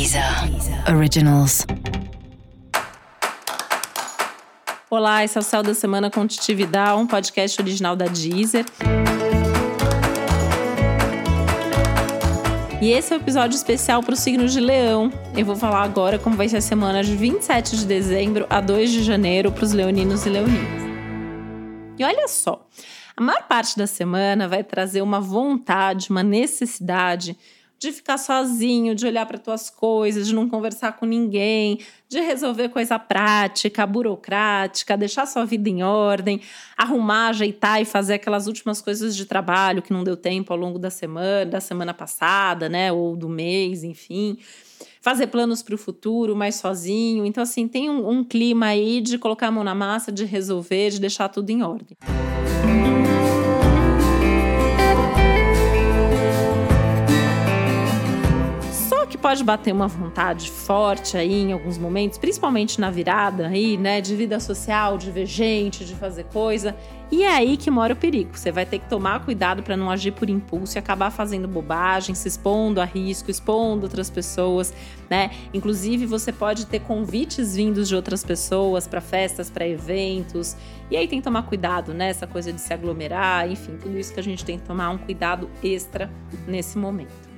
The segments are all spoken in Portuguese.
Deezer Originals. Olá, esse é o Céu da Semana com Titividade, um podcast original da Deezer. E esse é o um episódio especial para o signo de Leão. Eu vou falar agora como vai ser a semana de 27 de dezembro a 2 de janeiro para os leoninos e leoninas. E olha só, a maior parte da semana vai trazer uma vontade, uma necessidade de ficar sozinho, de olhar para tuas coisas, de não conversar com ninguém, de resolver coisa prática, burocrática, deixar sua vida em ordem, arrumar, ajeitar e fazer aquelas últimas coisas de trabalho que não deu tempo ao longo da semana, da semana passada, né, ou do mês, enfim. Fazer planos para o futuro, mais sozinho. Então, assim, tem um, um clima aí de colocar a mão na massa, de resolver, de deixar tudo em ordem. Pode bater uma vontade forte aí em alguns momentos, principalmente na virada aí, né, de vida social, de ver gente, de fazer coisa. E é aí que mora o perigo. Você vai ter que tomar cuidado para não agir por impulso e acabar fazendo bobagem, se expondo a risco, expondo outras pessoas, né? Inclusive, você pode ter convites vindos de outras pessoas para festas, para eventos. E aí tem que tomar cuidado, né? Essa coisa de se aglomerar, enfim, tudo isso que a gente tem que tomar um cuidado extra nesse momento.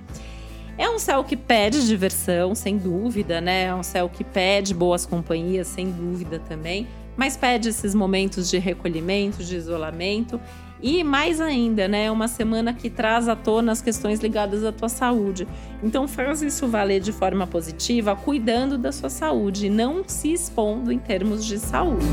É um céu que pede diversão, sem dúvida, né? É um céu que pede boas companhias, sem dúvida também, mas pede esses momentos de recolhimento, de isolamento e mais ainda, né, uma semana que traz à tona as questões ligadas à tua saúde. Então faz isso valer de forma positiva, cuidando da sua saúde, não se expondo em termos de saúde.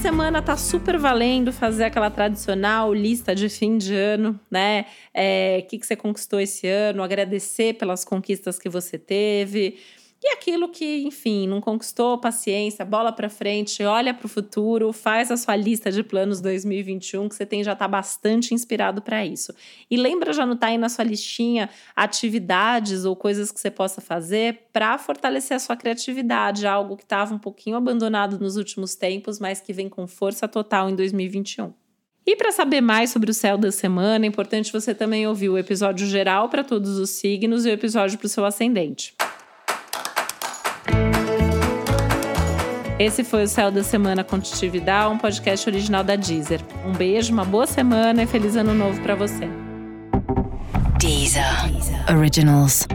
Semana tá super valendo fazer aquela tradicional lista de fim de ano, né? O é, que, que você conquistou esse ano, agradecer pelas conquistas que você teve. E aquilo que, enfim, não conquistou, paciência, bola para frente, olha para o futuro, faz a sua lista de planos 2021 que você tem já tá bastante inspirado para isso. E lembra de anotar aí na sua listinha atividades ou coisas que você possa fazer para fortalecer a sua criatividade, algo que estava um pouquinho abandonado nos últimos tempos, mas que vem com força total em 2021. E para saber mais sobre o céu da semana, é importante você também ouvir o episódio geral para todos os signos e o episódio para o seu ascendente. Esse foi o Céu da Semana com um podcast original da Deezer. Um beijo, uma boa semana e feliz ano novo para você. Deezer. Originals.